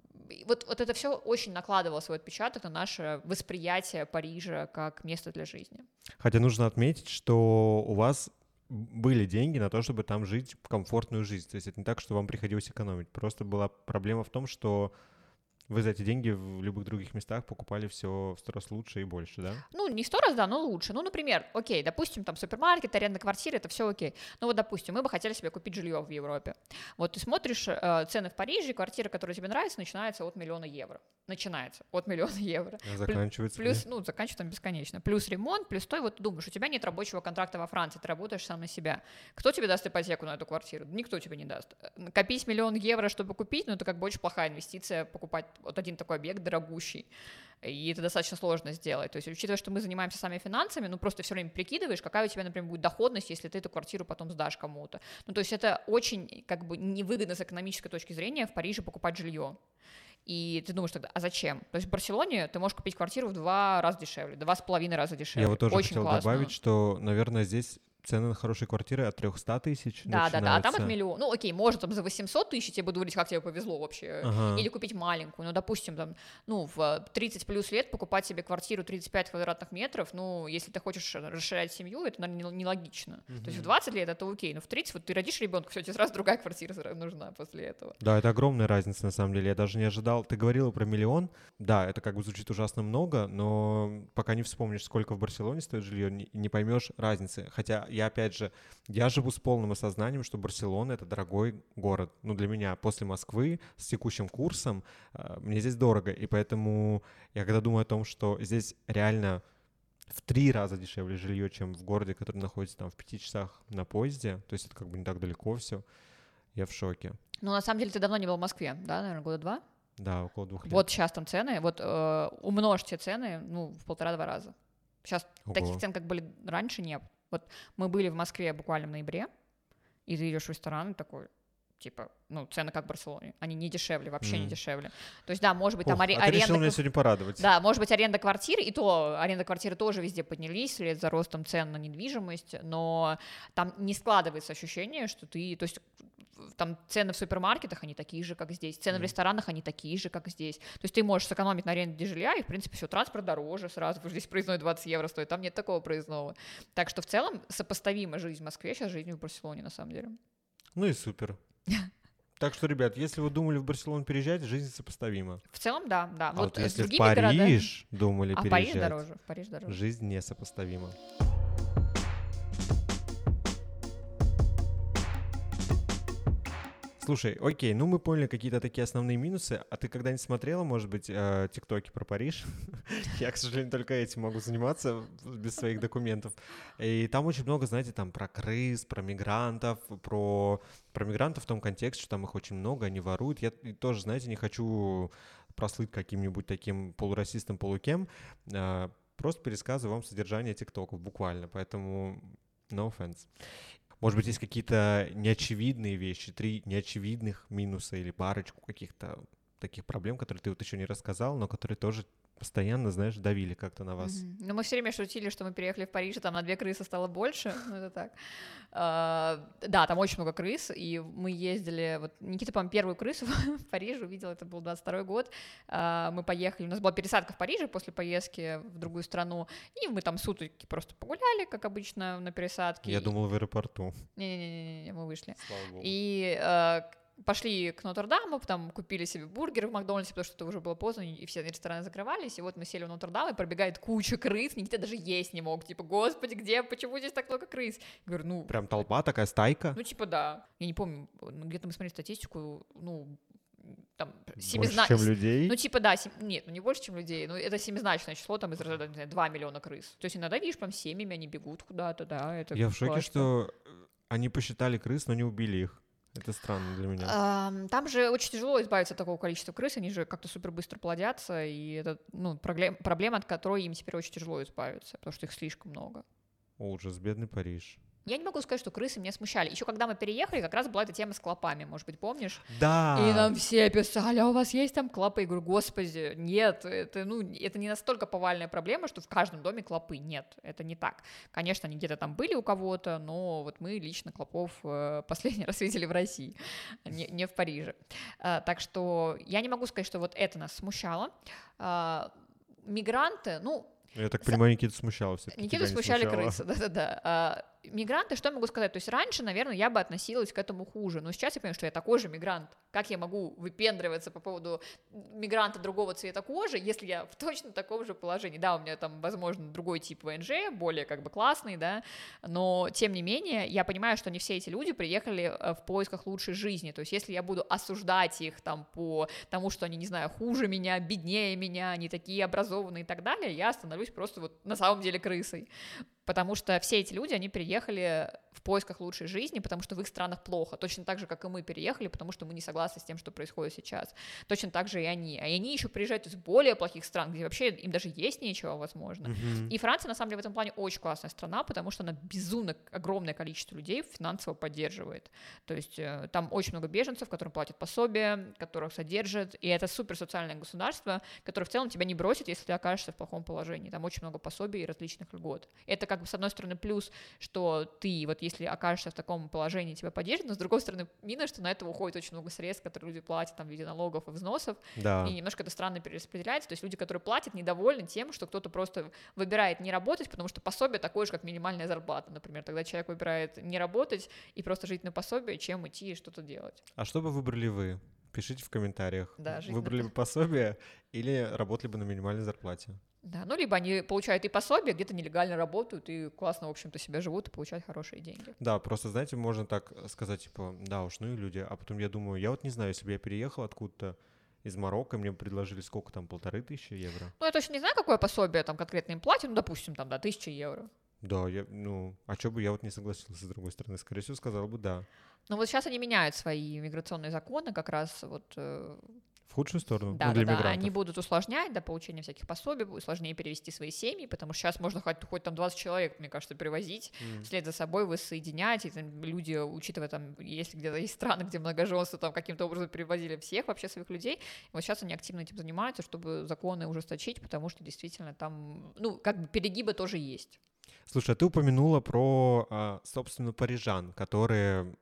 S2: Вот, вот это все очень накладывало свой отпечаток на наше восприятие Парижа как место для жизни.
S1: Хотя нужно отметить, что у вас были деньги на то, чтобы там жить комфортную жизнь. То есть это не так, что вам приходилось экономить. Просто была проблема в том, что Вы за эти деньги в любых других местах покупали все в сто раз лучше и больше, да?
S2: Ну, не сто раз, да, но лучше. Ну, например, окей, допустим, там супермаркет, аренда квартиры, это все окей. Ну, вот, допустим, мы бы хотели себе купить жилье в Европе. Вот ты смотришь э, цены в Париже, квартира, которая тебе нравится, начинается от миллиона евро. Начинается от миллиона [laughs] евро.
S1: А заканчивается.
S2: Плюс, ну, заканчивается там бесконечно. Плюс ремонт, плюс то, и вот ты думаешь, у тебя нет рабочего контракта во Франции, ты работаешь сам на себя. Кто тебе даст ипотеку на эту квартиру? Никто тебе не даст. Копить миллион евро, чтобы купить, ну, это как бы очень плохая инвестиция, покупать вот один такой объект дорогущий. И это достаточно сложно сделать. То есть, учитывая, что мы занимаемся сами финансами, ну просто все время прикидываешь, какая у тебя, например, будет доходность, если ты эту квартиру потом сдашь кому-то. Ну, то есть это очень как бы невыгодно с экономической точки зрения в Париже покупать жилье. И ты думаешь тогда, а зачем? То есть в Барселоне ты можешь купить квартиру в два раза дешевле, два с половиной раза дешевле.
S1: Я вот тоже
S2: Очень
S1: хотел
S2: классно.
S1: добавить, что, наверное, здесь цены на хорошие квартиры от 300 тысяч
S2: Да, да, да, а там от
S1: начинаются.
S2: миллиона. Ну, окей, может, там за 800 тысяч я буду говорить, как тебе повезло вообще.
S1: Ага.
S2: Или купить маленькую. Ну, допустим, там, ну, в 30 плюс лет покупать себе квартиру 35 квадратных метров, ну, если ты хочешь расширять семью, это, наверное, не- нелогично. То есть в 20 лет это окей, но в 30 вот ты родишь ребенка, все, тебе сразу другая квартира нужна после этого.
S1: Да, это огромная разница на самом деле. Я даже не ожидал. Ты говорила про миллион. Да, это как бы звучит ужасно много, но пока не вспомнишь, сколько в Барселоне стоит жилье, не поймешь разницы. Хотя я опять же, я живу с полным осознанием, что Барселона это дорогой город. Ну для меня после Москвы с текущим курсом э, мне здесь дорого, и поэтому я когда думаю о том, что здесь реально в три раза дешевле жилье, чем в городе, который находится там в пяти часах на поезде, то есть это как бы не так далеко все, я в шоке.
S2: Ну, на самом деле, ты давно не был в Москве, да, наверное, года два?
S1: Да, около двух лет.
S2: Вот сейчас там цены, вот э, умножьте цены, ну, в полтора-два раза. Сейчас
S1: Ого.
S2: таких цен, как были раньше, нет. Вот мы были в Москве буквально в ноябре, и ты идешь в ресторан и такой, типа, ну, цены как в Барселоне. Они не дешевле, вообще не
S1: Мгм.
S2: дешевле. То есть, да, может быть, там аре-
S1: а ты решил
S2: аренда...
S1: меня сегодня порадовать.
S2: Да, может быть, аренда квартиры, и то аренда квартиры тоже везде поднялись вслед за ростом цен на недвижимость, но там не складывается ощущение, что ты, то есть там цены в супермаркетах, они такие же, как здесь, цены в
S1: Мгм.
S2: ресторанах, они такие же, как здесь. То есть ты можешь сэкономить на аренде жилья, и, в принципе, все, транспорт дороже сразу, потому что здесь проездной 20 евро стоит, там нет такого проездного. Так что в целом сопоставима жизнь в Москве сейчас жизнью в Барселоне, на самом деле.
S1: Ну и супер. [laughs] Так что, ребят, если вы думали в Барселону переезжать, жизнь сопоставима.
S2: В целом, да, да.
S1: А
S2: вот
S1: вот
S2: с
S1: если в
S2: другими городами-
S1: Париж думали
S2: А в
S1: переезжать,
S2: Париж дороже, в Париж дороже.
S1: жизнь несопоставима. Слушай, окей, ну мы поняли какие-то такие основные минусы. А ты когда-нибудь смотрела, может быть, э, тиктоки про Париж? [laughs] Я, к сожалению, только этим могу заниматься без своих документов. И там очень много, знаете, там про крыс, про мигрантов, про, про мигрантов в том контексте, что там их очень много, они воруют. Я тоже, знаете, не хочу прослыть каким-нибудь таким полурасистом, полукем. А, Просто пересказываю вам содержание тиктоков буквально, поэтому no offense. Может быть, есть какие-то неочевидные вещи, три неочевидных минуса или парочку каких-то таких проблем, которые ты вот еще не рассказал, но которые тоже постоянно, знаешь, давили как-то на вас.
S2: Мгм. Ну, мы все время шутили, что мы переехали в Париж, и там на две крысы стало больше. [laughs] Ну, это так. А, да, там очень много крыс, и мы ездили... Вот Никита, по-моему, первую крысу [laughs] в Париже увидел, это был 22 год. А, мы поехали, у нас была пересадка в Париже после поездки в другую страну, и мы там сутки просто погуляли, как обычно, на пересадке.
S1: Я
S2: И-
S1: думал в аэропорту.
S2: Не-не-не, мы вышли.
S1: Слава богу.
S2: И э, пошли к Нотр-Даму, там купили себе бургер в Макдональдсе, потому что это уже было поздно, и все рестораны закрывались, и вот мы сели в Нотр-Дам, и пробегает куча крыс, Никита даже есть не мог, типа, господи, где, почему здесь так много крыс? Я говорю, ну,
S1: Прям толпа такая, стайка.
S2: ну, типа, да. Я не помню, ну, где-то мы смотрели статистику, ну, там,
S1: Больше,
S2: семизна...
S1: чем людей.
S2: Ну, типа, да, сем- нет, ну не больше, чем людей, ну, это семизначное число, там, из разряда, не знаю, 2 миллиона крыс. То есть иногда, видишь, прям семьями они бегут куда-то, да, это
S1: Я в шоке,
S2: классно.
S1: что э, они посчитали крыс, но не убили их. Это странно для меня.
S2: Ам, Там же очень тяжело избавиться от такого количества крыс, они же как-то супер быстро плодятся, и это ну, проблем, проблема, от которой им теперь очень тяжело избавиться, потому что их слишком много.
S1: Ужас, бедный Париж.
S2: Я не могу сказать, что крысы меня смущали. Еще когда мы переехали, как раз была эта тема с клопами, может быть, помнишь?
S1: Да.
S2: И нам все писали, а у вас есть там клопы? Я говорю, господи, нет, это, ну, это не настолько повальная проблема, что в каждом доме клопы. Нет, это не так. Конечно, они где-то там были у кого-то, но вот мы лично клопов э, [laughs] последний раз видели в России, не, не в Париже. А, так что я не могу сказать, что вот это нас смущало. А, мигранты, ну,
S1: Я так понимаю, Никита смущало все-таки.
S2: Никиту смущали крысы, [laughs] да-да-да. Мигранты, что я могу сказать? То есть раньше, наверное, я бы относилась к этому хуже, но сейчас я понимаю, что я такой же мигрант. Как я могу выпендриваться по поводу мигранта другого цвета кожи, если я в точно таком же положении? Да, у меня там, возможно, другой тип ВНЖ, более как бы классный, да, но тем не менее я понимаю, что не все эти люди приехали э, в поисках лучшей жизни. То есть если я буду осуждать их там по тому, что они, не знаю, хуже меня, беднее меня, не такие образованные и так далее, я становлюсь просто вот на самом деле крысой потому что все эти люди, они переехали в поисках лучшей жизни, потому что в их странах плохо, точно так же, как и мы переехали, потому что мы не согласны с тем, что происходит сейчас, точно так же и они, а они еще приезжают из более плохих стран, где вообще им даже есть нечего, возможно, mm-hmm. и Франция, на самом деле, в этом плане очень классная страна, потому что она безумно огромное количество людей финансово поддерживает, то есть э, там очень много беженцев, которым платят пособия, которых содержат, и это супер социальное государство, которое в целом тебя не бросит, если ты окажешься в плохом положении, там очень много пособий и различных льгот, это как бы, с одной стороны, плюс, что ты, вот если окажешься в таком положении, тебя поддержат, но с другой стороны, минус, что на это уходит очень много средств, которые люди платят там в виде налогов и взносов,
S1: да.
S2: и немножко это странно перераспределяется, то есть люди, которые платят, недовольны тем, что кто-то просто выбирает не работать, потому что пособие такое же, как минимальная зарплата, например, тогда человек выбирает не работать и просто жить на пособие, чем идти и что-то делать.
S1: А что бы выбрали вы? Пишите в комментариях.
S2: Да,
S1: Выбрали бы пособие или работали бы на минимальной зарплате?
S2: Да, ну либо они получают и пособие, где-то нелегально работают и классно, в общем-то, себя живут и получают хорошие деньги.
S1: Да, просто, знаете, можно так сказать, типа, да уж, ну и люди, а потом я думаю, я вот не знаю, если бы я переехал откуда-то из Марокко, мне предложили сколько там, полторы тысячи евро?
S2: Ну, я точно не знаю, какое пособие там конкретно им платят, ну, допустим, там, да, тысяча евро.
S1: Да, я, ну, а что бы я вот не согласился с другой стороны? Скорее всего, сказал бы да.
S2: Ну, вот сейчас они меняют свои миграционные законы, как раз вот э,
S1: в худшую сторону?
S2: Да,
S1: ну, для
S2: да,
S1: мигрантов.
S2: да, они будут усложнять до получения всяких пособий, будет сложнее перевести свои семьи, потому что сейчас можно хоть, хоть там 20 человек, мне кажется, привозить, mm. вслед за собой воссоединять, и там люди, учитывая там, если где-то есть страны, где многоженство, там каким-то образом перевозили всех вообще своих людей, вот сейчас они активно этим занимаются, чтобы законы ужесточить, потому что действительно там, ну, как бы перегибы тоже есть.
S1: Слушай, а ты упомянула про, а, собственно, парижан, которые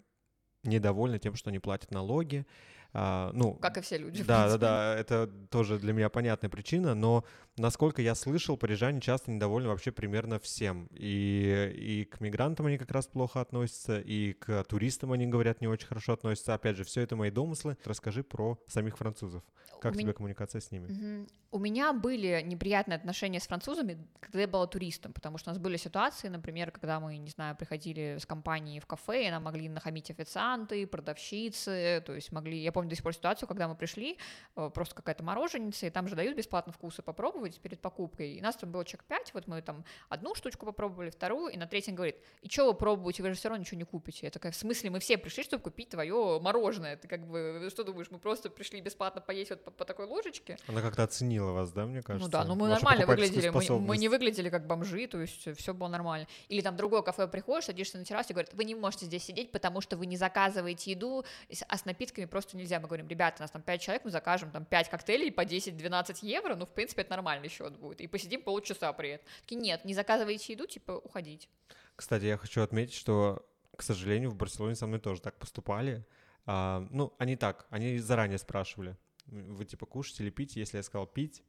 S1: недовольны тем, что они платят налоги, а, ну,
S2: как и все люди.
S1: Да, да, да, это тоже для меня понятная причина, но насколько я слышал, парижане часто недовольны вообще примерно всем. И, и к мигрантам они как раз плохо относятся, и к туристам они, говорят, не очень хорошо относятся. Опять же, все это мои домыслы. Расскажи про самих французов. Как У тебе меня... коммуникация с ними?
S2: Угу. У меня были неприятные отношения с французами, когда я была туристом, потому что у нас были ситуации, например, когда мы, не знаю, приходили с компанией в кафе, и нам могли нахамить официанты, продавщицы, то есть могли... Я помню до сих пор ситуацию, когда мы пришли, э, просто какая-то мороженица, и там же дают бесплатно вкусы попробовать перед покупкой. И нас там было человек 5, вот мы там одну штучку попробовали, вторую, и на третьем говорит, и что вы пробуете, вы же все равно ничего не купите. Я такая, в смысле, мы все пришли, чтобы купить твое мороженое. Ты как бы, что думаешь, мы просто пришли бесплатно поесть вот по, по такой ложечке?
S1: Она как-то оценила вас, да, мне кажется?
S2: Ну да, ну мы нормально выглядели, мы, мы не выглядели как бомжи, то есть все было нормально. Или там другое кафе приходишь, садишься на террасе и говорят, вы не можете здесь сидеть, потому что вы не заказываете еду, а с напитками просто нельзя. Мы говорим, ребята, у нас там 5 человек, мы закажем там 5 коктейлей по 10-12 евро, ну, в принципе, это нормальный счет будет. И посидим полчаса при этом. Такие, нет, не заказывайте еду, типа, уходить.
S1: Кстати, я хочу отметить, что, к сожалению, в Барселоне со мной тоже так поступали. А, ну, они так, они заранее спрашивали, вы типа кушаете или пить? Если я сказал пить,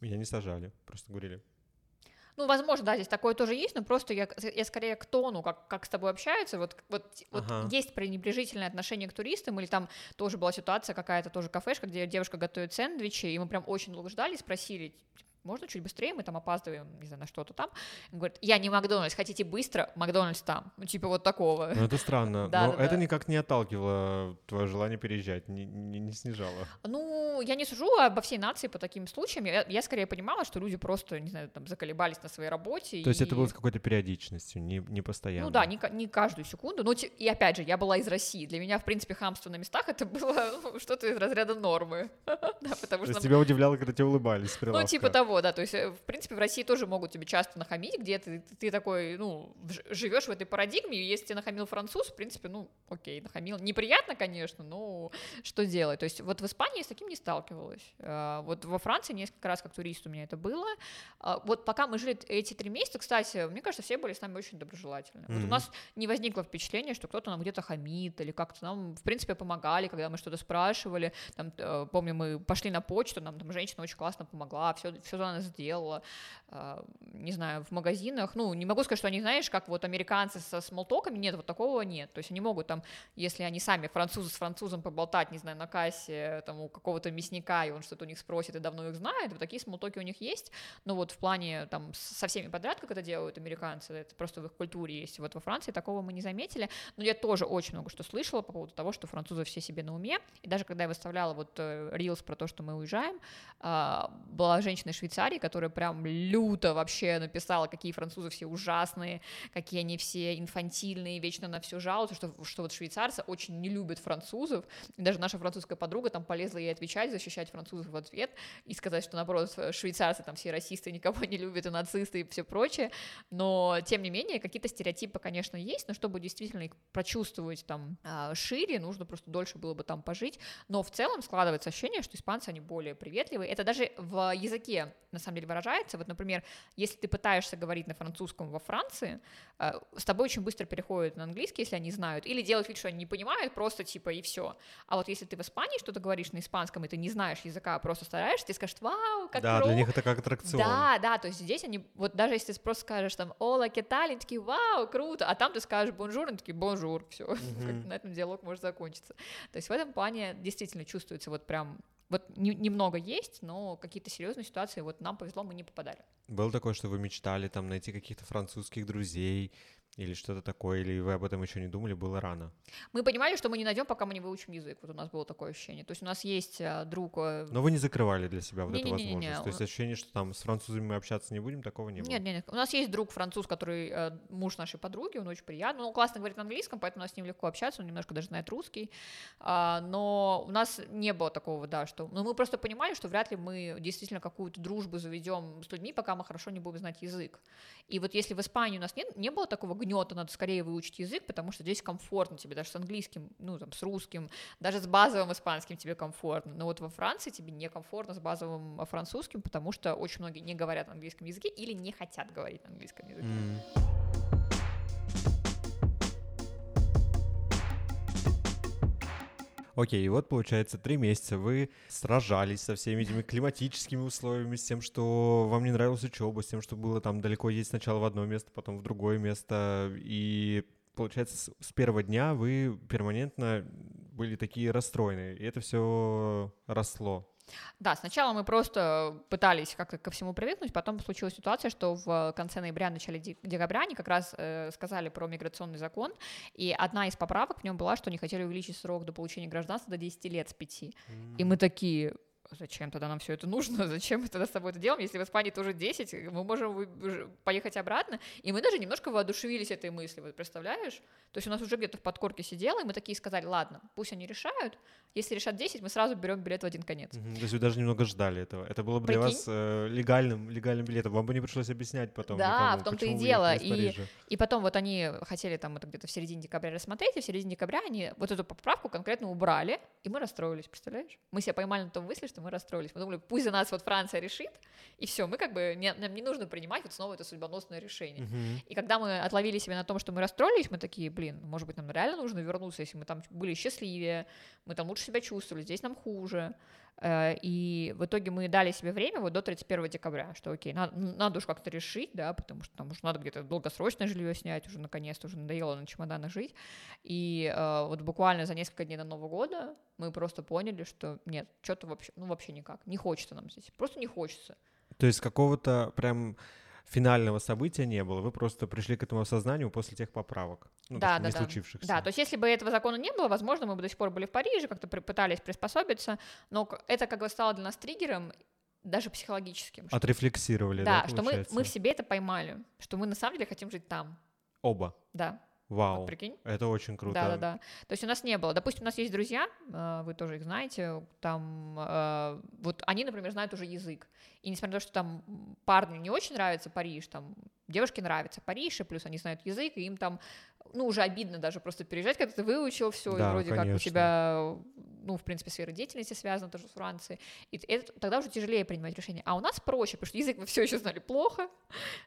S1: меня не сажали, просто говорили.
S2: Ну, возможно, да, здесь такое тоже есть, но просто я, я скорее к тону, как, как с тобой общаются, вот, вот, ага. вот есть пренебрежительное отношение к туристам, или там тоже была ситуация какая-то, тоже кафешка, где девушка готовит сэндвичи, и мы прям очень долго ждали, спросили, можно чуть быстрее, мы там опаздываем, не знаю, на что-то там. Он говорит, я не Макдональдс, хотите быстро, Макдональдс там. Ну, типа вот такого.
S1: Ну, это странно. да, [laughs] но да, это да. никак не отталкивало твое желание переезжать, не, не, не снижало.
S2: Ну, я не сужу обо всей нации по таким случаям. Я, я скорее понимала, что люди просто, не знаю, там, заколебались на своей работе.
S1: То и... есть это было с какой-то периодичностью, не, не постоянно?
S2: Ну да, не, не каждую секунду. Но, и опять же, я была из России. Для меня, в принципе, хамство на местах это было ну, что-то из разряда нормы. [laughs]
S1: да, потому что... То есть тебя удивляло, когда тебе улыбались
S2: Ну, типа того, да. То есть, э, в принципе, в России тоже могут тебе часто нахамить, где ты, ты такой, ну, живешь в этой парадигме, и если тебе нахамил француз, в принципе, ну, окей, нахамил. Неприятно, конечно, но что делать? То есть вот в Испании я с таким не сталкивалась. А, вот во Франции несколько раз как турист у меня это было. А, вот пока мы жили эти три месяца, кстати, мне кажется, все были с нами очень доброжелательны. Mm-hmm. Вот у нас не возникло впечатления, что кто-то нам где-то хамит или как-то нам, в принципе, помогали, когда мы что-то спрашивали. Там, э, помню, мы пошли на почту, нам там женщина очень классно помогла, все, все что-то она сделала, а, не знаю, в магазинах, ну, не могу сказать, что они, знаешь, как вот американцы со смолтоками, нет, вот такого нет, то есть они могут там, если они сами французы с французом поболтать, не знаю, на кассе, там, у какого-то мясника, и он что-то у них спросит и давно их знает, вот такие смолтоки у них есть, но вот в плане, там, со всеми подряд, как это делают американцы, это просто в их культуре есть, вот во Франции такого мы не заметили, но я тоже очень много что слышала по поводу того, что французы все себе на уме, и даже когда я выставляла вот рилс э, про то, что мы уезжаем, а, была женщина из Швейцарии, которая прям люто вообще написала, какие французы все ужасные, какие они все инфантильные, вечно на все жалуются, что, что вот швейцарцы очень не любят французов. И даже наша французская подруга там полезла ей отвечать, защищать французов в ответ и сказать, что наоборот, швейцарцы там все расисты, никого не любят, и нацисты, и все прочее. Но, тем не менее, какие-то стереотипы, конечно, есть, но чтобы действительно их прочувствовать там а, шире, нужно просто дольше было бы там пожить. Но в целом складывается ощущение, что испанцы, они более приветливые. Это даже в языке, на самом деле, выражается. Вот, например, если ты пытаешься говорить на французском во Франции, э, с тобой очень быстро переходят на английский, если они знают, или делают вид, что они не понимают, просто типа и все. А вот если ты в Испании что-то говоришь на испанском, и ты не знаешь языка, а просто стараешься, ты скажешь, вау, как
S1: Да,
S2: про...
S1: для них это как аттракцион.
S2: Да, да, то есть здесь они, вот даже если ты просто скажешь там, hola, qué tal, они такие, вау, круто, а там ты скажешь bonjour, они такие, bonjour, все, [laughs] на этом диалог может закончиться. То есть в этом плане действительно чувствуется вот прям вот не, немного есть, но какие-то серьезные ситуации, вот нам повезло, мы не попадали.
S1: Было такое, что вы мечтали там найти каких-то французских друзей, или что-то такое, или вы об этом еще не думали, было рано?
S2: Мы понимали, что мы не найдем, пока мы не выучим язык. Вот у нас было такое ощущение. То есть у нас есть а, друг... Э,
S1: Но вы не закрывали для себя вот не, эту не, возможность? Не, не. То есть ощущение, что там с французами мы общаться не будем, такого не было?
S2: Нет, нет, нет. У нас есть друг француз, который э, муж нашей подруги, он очень приятный. Он классно говорит на английском, поэтому у нас с ним легко общаться, он немножко даже знает русский. А, но у нас не было такого, да, что... Ну, мы просто понимали, что вряд ли мы действительно какую-то дружбу заведем с людьми, пока мы хорошо не будем знать язык. И вот если в Испании у нас нет, не было такого гнета, надо скорее выучить язык, потому что здесь комфортно тебе, даже с английским, ну, там, с русским, даже с базовым испанским тебе комфортно. Но вот во Франции тебе некомфортно с базовым французским, потому что очень многие не говорят на английском языке или не хотят говорить на английском языке. Mm.
S1: Окей, и вот получается три месяца вы сражались со всеми этими климатическими условиями, с тем, что вам не нравилась учеба, с тем, что было там далеко ездить сначала в одно место, потом в другое место, и получается с первого дня вы перманентно были такие расстроенные, и это все росло.
S2: Да, сначала мы просто пытались как-то ко всему привыкнуть, потом случилась ситуация, что в конце ноября, начале декабря они как раз э, сказали про миграционный закон, и одна из поправок в нем была, что они хотели увеличить срок до получения гражданства до 10 лет с 5. Mm. И мы такие, зачем тогда нам все это нужно, [laughs] зачем мы тогда с тобой это делаем, если в Испании тоже 10, мы можем поехать обратно, и мы даже немножко воодушевились этой мыслью, вот представляешь? То есть у нас уже где-то в подкорке сидело, и мы такие сказали, ладно, пусть они решают, если решат 10, мы сразу берем билет в один конец.
S1: Угу, то есть вы даже немного ждали этого, это было бы Прикинь? для вас э, легальным, легальным билетом, вам бы не пришлось объяснять потом.
S2: Да, никому, в том-то и дело, и, и потом вот они хотели там это где-то в середине декабря рассмотреть, и в середине декабря они вот эту поправку конкретно убрали, и мы расстроились, представляешь? Мы себя поймали на том мысли, что мы расстроились. Мы думали, пусть за нас вот Франция решит, и все, мы как бы, не, нам не нужно принимать вот снова это судьбоносное решение. Uh-huh. И когда мы отловили себя на том, что мы расстроились, мы такие, блин, может быть, нам реально нужно вернуться, если мы там были счастливее, мы там лучше себя чувствовали, здесь нам хуже. Э, и в итоге мы дали себе время вот до 31 декабря, что окей, надо, надо уж как-то решить, да, потому что там уж надо где-то долгосрочное жилье снять, уже наконец-то уже надоело на чемоданах жить. И э, вот буквально за несколько дней до Нового года мы просто поняли, что нет, что-то вообще, ну вообще никак, не хочется нам здесь, просто не хочется.
S1: То есть какого-то прям финального события не было, вы просто пришли к этому осознанию после тех поправок, ну, да, да, не да. случившихся.
S2: Да, то есть если бы этого закона не было, возможно, мы бы до сих пор были в Париже, как-то пытались приспособиться, но это как бы стало для нас триггером, даже психологическим.
S1: Отрефлексировали,
S2: да,
S1: да
S2: что мы, мы в себе это поймали, что мы на самом деле хотим жить там.
S1: Оба?
S2: Да.
S1: Вау,
S2: вот, прикинь?
S1: это очень круто.
S2: Да, да, да. То есть у нас не было. Допустим, у нас есть друзья, э, вы тоже их знаете, там, э, вот они, например, знают уже язык. И несмотря на то, что там парню не очень нравится Париж, там девушке нравится Париж, и плюс они знают язык, и им там, ну, уже обидно даже просто переезжать, когда ты выучил все, да, и вроде конечно. как у тебя, ну, в принципе, сфера деятельности связана тоже с Францией, и это, тогда уже тяжелее принимать решения. А у нас проще, потому что язык мы все еще знали плохо,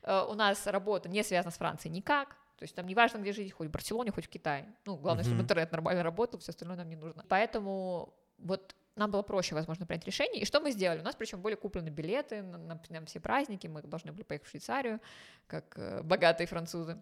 S2: э, у нас работа не связана с Францией никак, то есть там неважно, где жить, хоть в Барселоне, хоть в Китае. Ну, главное, mm-hmm. чтобы интернет нормально работал, все остальное нам не нужно. Поэтому вот нам было проще, возможно, принять решение. И что мы сделали? У нас причем были куплены билеты на, на, на все праздники, мы должны были поехать в Швейцарию, как э, богатые французы.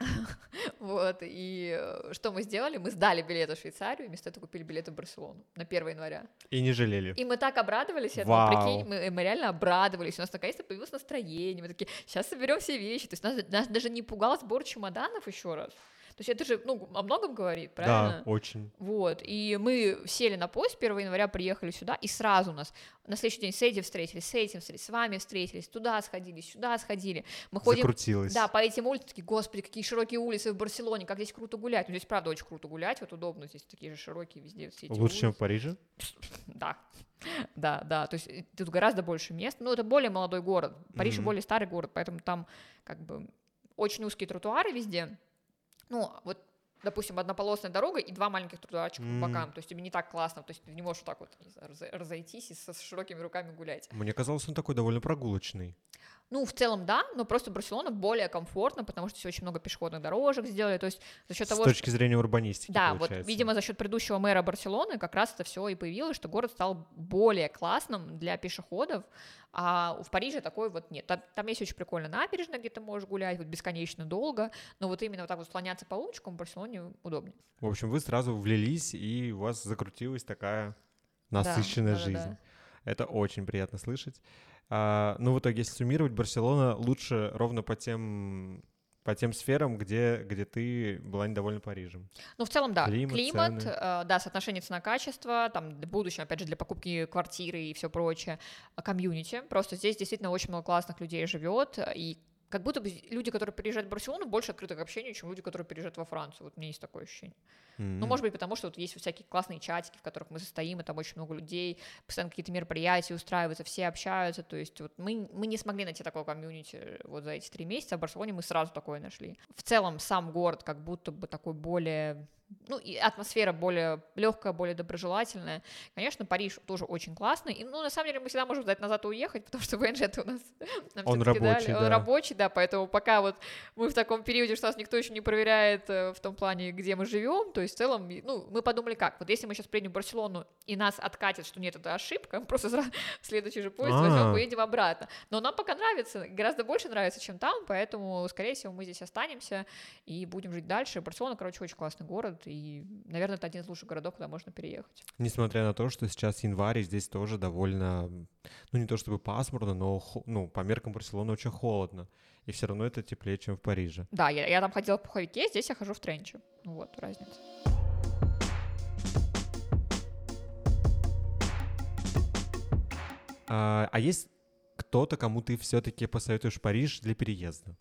S2: [laughs] Вот, и э, что мы сделали? Мы сдали билеты в Швейцарию, вместо этого купили билеты в Барселону на 1 января.
S1: И не жалели.
S2: И мы так обрадовались этому,
S1: Вау.
S2: прикинь, мы, мы реально обрадовались, у нас наконец-то появилось настроение, мы такие, сейчас соберем все вещи, то есть нас, нас даже не пугал сбор чемоданов еще раз. То есть это же, ну, о многом говорит, правильно?
S1: Да, очень.
S2: Вот, и мы сели на поезд 1 января, приехали сюда, и сразу у нас на следующий день с этим встретились, с этим встретились, с вами встретились, туда сходили, сюда сходили. Мы ходим...
S1: Закрутилось.
S2: Да, по этим улицам, такие, господи, какие широкие улицы в Барселоне, как здесь круто гулять. Ну, здесь, правда, очень круто гулять, вот удобно, здесь такие же широкие везде все эти
S1: Лучше, чем
S2: улицы.
S1: в Париже? [laughs]
S2: Да, да, да, то есть э, тут гораздо больше мест, но это более молодой город, Париж
S1: Мгм.
S2: более старый город, поэтому там как бы очень узкие тротуары везде, ну, вот допустим, однополосная дорога и два маленьких тротуарчика
S1: М.
S2: по бокам, то есть тебе не так классно, то есть ты не можешь вот так вот не знаю, разо- разойтись и со широкими руками гулять.
S1: Мне казалось, он такой довольно прогулочный.
S2: Ну, в целом, да, но просто Барселона более комфортно, потому что здесь очень много пешеходных дорожек сделали, то есть за счет
S1: С
S2: того, что
S1: точки зрения урбанистики,
S2: да, вот,
S1: получается.
S2: видимо, за счет предыдущего мэра Барселоны как раз это все и появилось, что город стал более классным для пешеходов, а в Париже такой вот нет. Там, там есть очень прикольная набережная, где ты можешь гулять вот бесконечно долго, но вот именно вот так вот слоняться по улочкам в Барселоне удобнее.
S1: В общем, вы сразу влились, и у вас закрутилась такая насыщенная
S2: да, да,
S1: жизнь.
S2: да.
S1: Это очень приятно слышать. А, ну, в итоге, если суммировать, Барселона лучше ровно по тем по тем сферам, где, где ты была недовольна Парижем.
S2: Ну, в целом, да.
S1: Климат,
S2: Климат,
S1: цены.
S2: э, да, соотношение цена-качество, там, в будущем, опять же, для покупки квартиры и все прочее, А комьюнити. Просто здесь действительно очень много классных людей живет, и как будто бы люди, которые приезжают в Барселону, больше открыты к общению, чем люди, которые приезжают во Францию. Вот у меня есть такое ощущение. Ну, может быть, потому что вот есть всякие классные чатики, в которых мы состоим, и там очень много людей, постоянно какие-то мероприятия устраиваются, все общаются, то есть вот мы, мы не смогли найти такого комьюнити вот за эти три месяца, а в Барселоне мы сразу такое нашли. В целом сам город как будто бы такой более ну, и атмосфера более легкая, более доброжелательная. Конечно, Париж тоже очень классный. И, ну, на самом деле, мы всегда можем сдать назад и уехать, потому что [laughs] ВНЖ это у нас [laughs] нам
S1: Он
S2: дали.
S1: рабочий,
S2: Он
S1: да.
S2: рабочий, да, поэтому пока вот мы в таком периоде, что нас никто еще не проверяет э, в том плане, где мы живем, то есть в целом, ну, мы подумали как, вот если мы сейчас приедем в Барселону и нас откатит, что нет, это ошибка, мы просто сразу [laughs] следующий же поезд
S1: А.
S2: возьмем, поедем обратно. Но нам пока нравится, гораздо больше нравится, чем там, поэтому, скорее всего, мы здесь останемся и будем жить дальше. Барселона, короче, очень классный город, и, наверное, это один из лучших городов, куда можно переехать.
S1: Несмотря на то, что сейчас январь, здесь тоже довольно, ну не то чтобы пасмурно, но ну, по меркам Барселоны очень холодно. И все равно это теплее, чем в Париже.
S2: Да, я, я там ходила в пуховике, здесь я хожу в тренче. Ну вот, разница.
S1: А, а есть кто-то, кому ты все-таки посоветуешь Париж для переезда?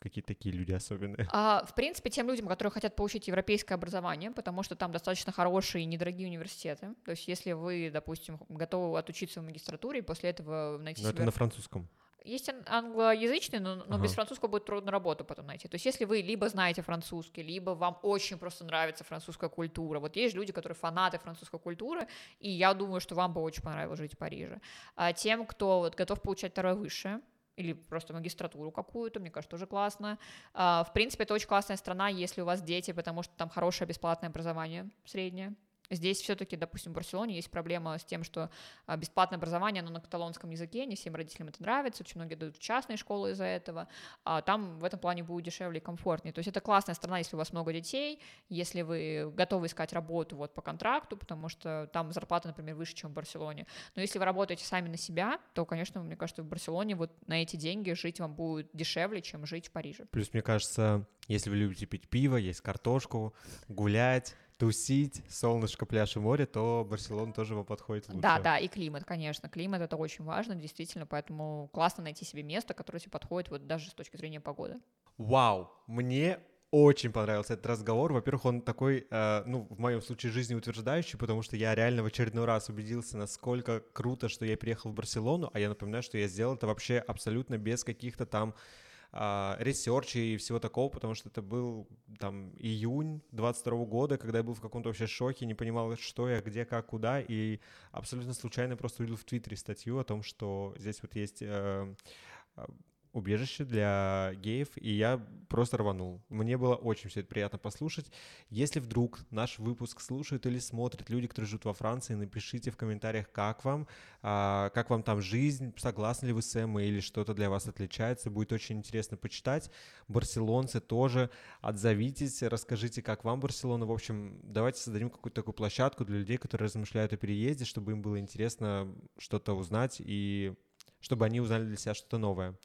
S1: Какие такие люди особенные.
S2: А, в принципе, тем людям, которые хотят получить европейское образование, потому что там достаточно хорошие и недорогие университеты. То есть, если вы, допустим, готовы отучиться в магистратуре и после этого найти
S1: Но
S2: себе...
S1: это на французском.
S2: Есть ан- англоязычный, но, но без
S1: Ага.
S2: французского будет трудно работу потом найти. То есть, если вы либо знаете французский, либо вам очень просто нравится французская культура. Вот есть люди, которые фанаты французской культуры, и я думаю, что вам бы очень понравилось жить в Париже. А тем, кто вот готов получать второе высшее, или просто магистратуру какую-то, мне кажется, тоже классно. А, в принципе, это очень классная страна, если у вас дети, потому что там хорошее бесплатное образование среднее. Здесь все-таки, допустим, в Барселоне есть проблема с тем, что а, бесплатное образование, оно на каталонском языке, не всем родителям это нравится, очень многие дают частные школы из-за этого, а там в этом плане будет дешевле и комфортнее. То есть это классная страна, если у вас много детей, если вы готовы искать работу вот по контракту, потому что там зарплата, например, выше, чем в Барселоне. Но если вы работаете сами на себя, то, конечно, мне кажется, в Барселоне вот на эти деньги жить вам будет дешевле, чем жить в Париже.
S1: Плюс, мне кажется, если вы любите пить пиво, есть картошку, гулять, тусить, солнышко, пляж и море, то Барселона тоже вам подходит лучше.
S2: Да, да, и климат, конечно. Климат это очень важно, действительно, поэтому классно найти себе место, которое тебе подходит вот даже с точки зрения погоды.
S1: Вау, мне очень понравился этот разговор. Во-первых, он такой, э, ну, в моем случае, жизнеутверждающий, потому что я реально в очередной раз убедился, насколько круто, что я переехал в Барселону, а я напоминаю, что я сделал это вообще абсолютно без каких-то там research ей и всего такого, потому что это был там июнь 22 года, когда я был в каком-то вообще шоке, не понимал, что я, где, как, куда, и абсолютно случайно просто увидел в Твиттере статью о том, что здесь вот есть э, убежище для геев, и я просто рванул. Мне было очень все это приятно послушать. Если вдруг наш выпуск слушают или смотрят люди, которые живут во Франции, напишите в комментариях, как вам, а, как вам там жизнь, согласны ли вы с Эммой или что-то для вас отличается. Будет очень интересно почитать. Барселонцы тоже отзовитесь, расскажите, как вам Барселона. В общем, давайте создадим какую-то такую площадку для людей, которые размышляют о переезде, чтобы им было интересно что-то узнать и чтобы они узнали для себя что-то новое.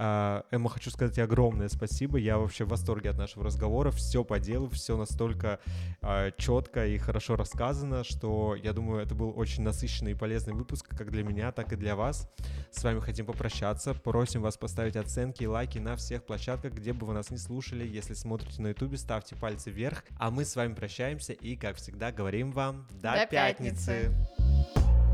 S1: А, Эмма, хочу сказать огромное спасибо. Я вообще в восторге от нашего разговора. Все по делу, все настолько а, четко и хорошо рассказано, что я думаю, это был очень насыщенный и полезный выпуск как для меня, так и для вас. С вами хотим попрощаться. Просим вас поставить оценки и лайки на всех площадках, где бы вы нас не слушали. Если смотрите на ютубе, ставьте пальцы вверх. А мы с вами прощаемся и, как всегда, говорим вам до, до пятницы. пятницы.